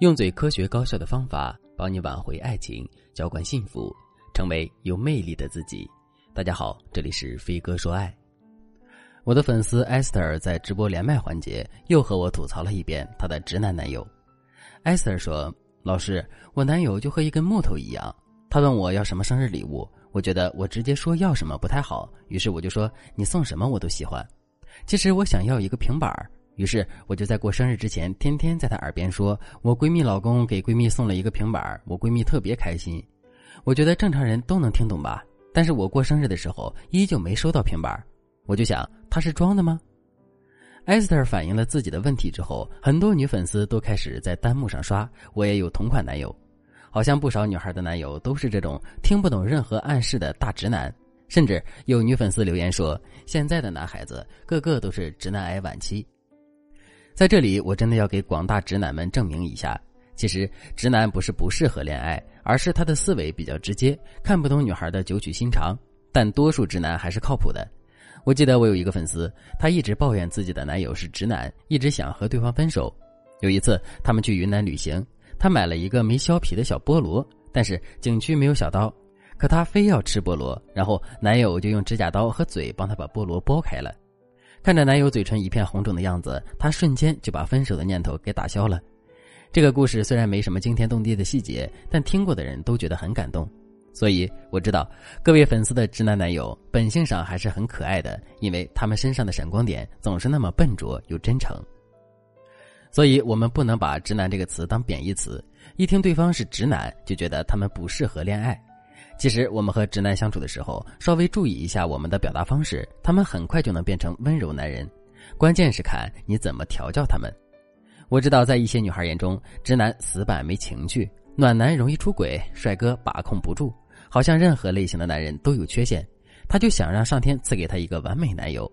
用最科学高效的方法帮你挽回爱情，浇灌幸福，成为有魅力的自己。大家好，这里是飞哥说爱。我的粉丝 Esther 在直播连麦环节又和我吐槽了一遍她的直男男友。Esther 说：“老师，我男友就和一根木头一样。他问我要什么生日礼物，我觉得我直接说要什么不太好，于是我就说你送什么我都喜欢。其实我想要一个平板儿。”于是我就在过生日之前，天天在她耳边说：“我闺蜜老公给闺蜜送了一个平板我闺蜜特别开心。”我觉得正常人都能听懂吧？但是我过生日的时候依旧没收到平板我就想她是装的吗？艾斯特反映了自己的问题之后，很多女粉丝都开始在弹幕上刷：“我也有同款男友。”好像不少女孩的男友都是这种听不懂任何暗示的大直男，甚至有女粉丝留言说：“现在的男孩子个个都是直男癌晚期。”在这里，我真的要给广大直男们证明一下：其实直男不是不适合恋爱，而是他的思维比较直接，看不懂女孩的九曲心肠。但多数直男还是靠谱的。我记得我有一个粉丝，她一直抱怨自己的男友是直男，一直想和对方分手。有一次，他们去云南旅行，她买了一个没削皮的小菠萝，但是景区没有小刀，可她非要吃菠萝，然后男友就用指甲刀和嘴帮她把菠萝剥开了。看着男友嘴唇一片红肿的样子，她瞬间就把分手的念头给打消了。这个故事虽然没什么惊天动地的细节，但听过的人都觉得很感动。所以我知道各位粉丝的直男男友本性上还是很可爱的，因为他们身上的闪光点总是那么笨拙又真诚。所以我们不能把“直男”这个词当贬义词，一听对方是直男就觉得他们不适合恋爱。其实，我们和直男相处的时候，稍微注意一下我们的表达方式，他们很快就能变成温柔男人。关键是看你怎么调教他们。我知道，在一些女孩眼中，直男死板没情趣，暖男容易出轨，帅哥把控不住，好像任何类型的男人都有缺陷。他就想让上天赐给他一个完美男友。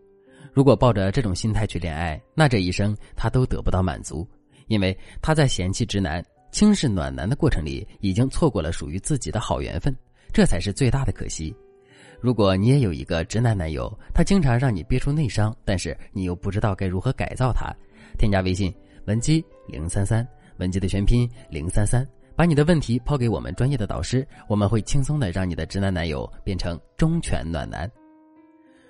如果抱着这种心态去恋爱，那这一生他都得不到满足，因为他在嫌弃直男、轻视暖男的过程里，已经错过了属于自己的好缘分。这才是最大的可惜。如果你也有一个直男男友，他经常让你憋出内伤，但是你又不知道该如何改造他，添加微信文姬零三三，文姬的全拼零三三，把你的问题抛给我们专业的导师，我们会轻松的让你的直男男友变成忠犬暖男。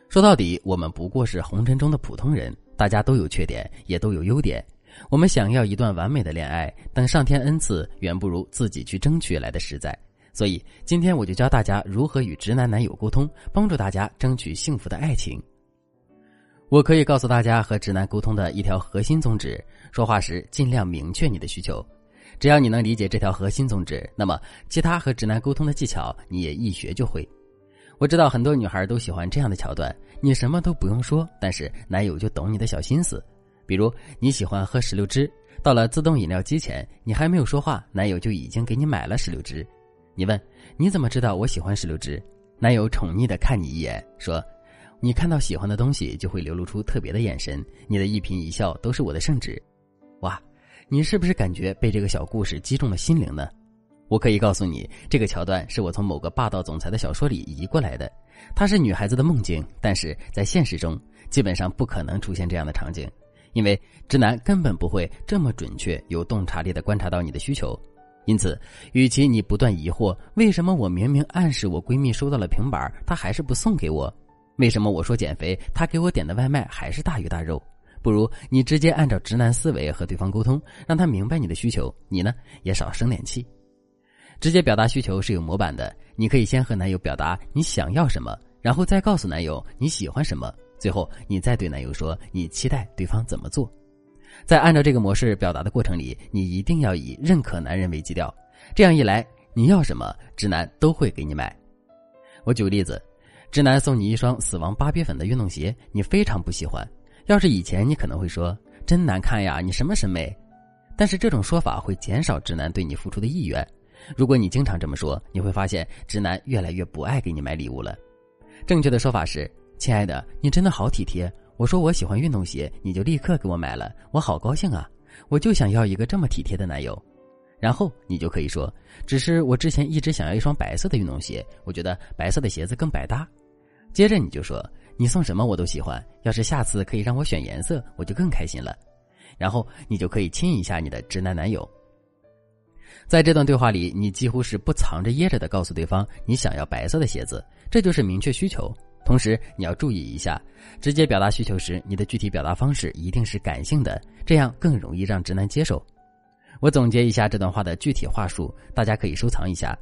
说到底，我们不过是红尘中的普通人，大家都有缺点，也都有优点。我们想要一段完美的恋爱，等上天恩赐，远不如自己去争取来的实在。所以今天我就教大家如何与直男男友沟通，帮助大家争取幸福的爱情。我可以告诉大家和直男沟通的一条核心宗旨：说话时尽量明确你的需求。只要你能理解这条核心宗旨，那么其他和直男沟通的技巧你也一学就会。我知道很多女孩都喜欢这样的桥段：你什么都不用说，但是男友就懂你的小心思。比如你喜欢喝石榴汁，到了自动饮料机前，你还没有说话，男友就已经给你买了石榴汁。你问你怎么知道我喜欢石榴汁？男友宠溺的看你一眼，说：“你看到喜欢的东西就会流露出特别的眼神，你的一颦一笑都是我的圣旨。”哇，你是不是感觉被这个小故事击中了心灵呢？我可以告诉你，这个桥段是我从某个霸道总裁的小说里移过来的。它是女孩子的梦境，但是在现实中基本上不可能出现这样的场景，因为直男根本不会这么准确、有洞察力的观察到你的需求。因此，与其你不断疑惑为什么我明明暗示我闺蜜收到了平板，她还是不送给我，为什么我说减肥，她给我点的外卖还是大鱼大肉，不如你直接按照直男思维和对方沟通，让他明白你的需求，你呢也少生点气。直接表达需求是有模板的，你可以先和男友表达你想要什么，然后再告诉男友你喜欢什么，最后你再对男友说你期待对方怎么做。在按照这个模式表达的过程里，你一定要以认可男人为基调。这样一来，你要什么，直男都会给你买。我举个例子，直男送你一双死亡芭比粉的运动鞋，你非常不喜欢。要是以前，你可能会说真难看呀，你什么审美？但是这种说法会减少直男对你付出的意愿。如果你经常这么说，你会发现直男越来越不爱给你买礼物了。正确的说法是：亲爱的，你真的好体贴。我说我喜欢运动鞋，你就立刻给我买了，我好高兴啊！我就想要一个这么体贴的男友。然后你就可以说，只是我之前一直想要一双白色的运动鞋，我觉得白色的鞋子更百搭。接着你就说，你送什么我都喜欢，要是下次可以让我选颜色，我就更开心了。然后你就可以亲一下你的直男男友。在这段对话里，你几乎是不藏着掖着的告诉对方你想要白色的鞋子，这就是明确需求。同时，你要注意一下，直接表达需求时，你的具体表达方式一定是感性的，这样更容易让直男接受。我总结一下这段话的具体话术，大家可以收藏一下。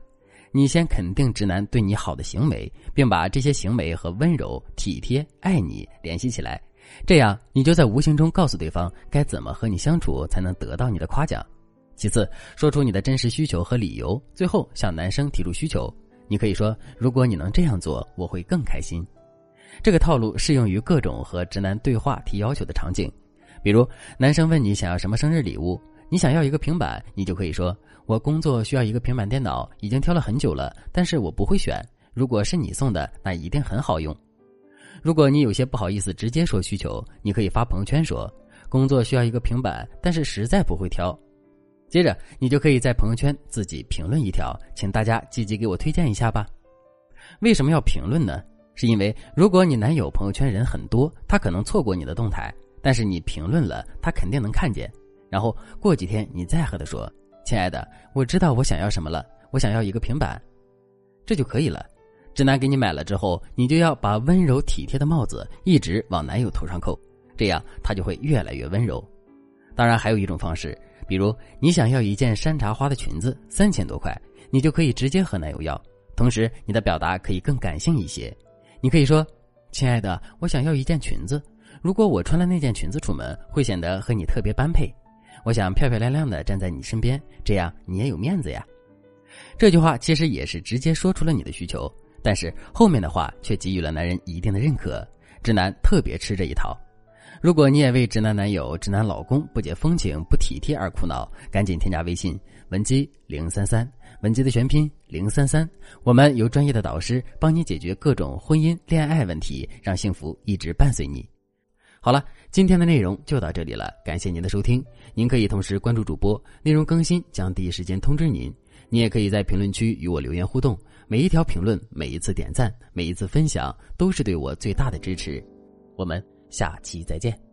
你先肯定直男对你好的行为，并把这些行为和温柔、体贴、爱你联系起来，这样你就在无形中告诉对方该怎么和你相处才能得到你的夸奖。其次，说出你的真实需求和理由。最后，向男生提出需求。你可以说：“如果你能这样做，我会更开心。”这个套路适用于各种和直男对话提要求的场景。比如，男生问你想要什么生日礼物，你想要一个平板，你就可以说：“我工作需要一个平板电脑，已经挑了很久了，但是我不会选。如果是你送的，那一定很好用。”如果你有些不好意思直接说需求，你可以发朋友圈说：“工作需要一个平板，但是实在不会挑。”接着，你就可以在朋友圈自己评论一条，请大家积极给我推荐一下吧。为什么要评论呢？是因为如果你男友朋友圈人很多，他可能错过你的动态，但是你评论了，他肯定能看见。然后过几天你再和他说：“亲爱的，我知道我想要什么了，我想要一个平板。”这就可以了。直男给你买了之后，你就要把温柔体贴的帽子一直往男友头上扣，这样他就会越来越温柔。当然，还有一种方式。比如你想要一件山茶花的裙子，三千多块，你就可以直接和男友要。同时，你的表达可以更感性一些。你可以说：“亲爱的，我想要一件裙子。如果我穿了那件裙子出门，会显得和你特别般配。我想漂漂亮亮的站在你身边，这样你也有面子呀。”这句话其实也是直接说出了你的需求，但是后面的话却给予了男人一定的认可。直男特别吃这一套。如果你也为直男男友、直男老公不解风情、不体贴而苦恼，赶紧添加微信文姬零三三，文姬的全拼零三三，我们由专业的导师帮你解决各种婚姻、恋爱问题，让幸福一直伴随你。好了，今天的内容就到这里了，感谢您的收听。您可以同时关注主播，内容更新将第一时间通知您。你也可以在评论区与我留言互动，每一条评论、每一次点赞、每一次分享，都是对我最大的支持。我们。下期再见。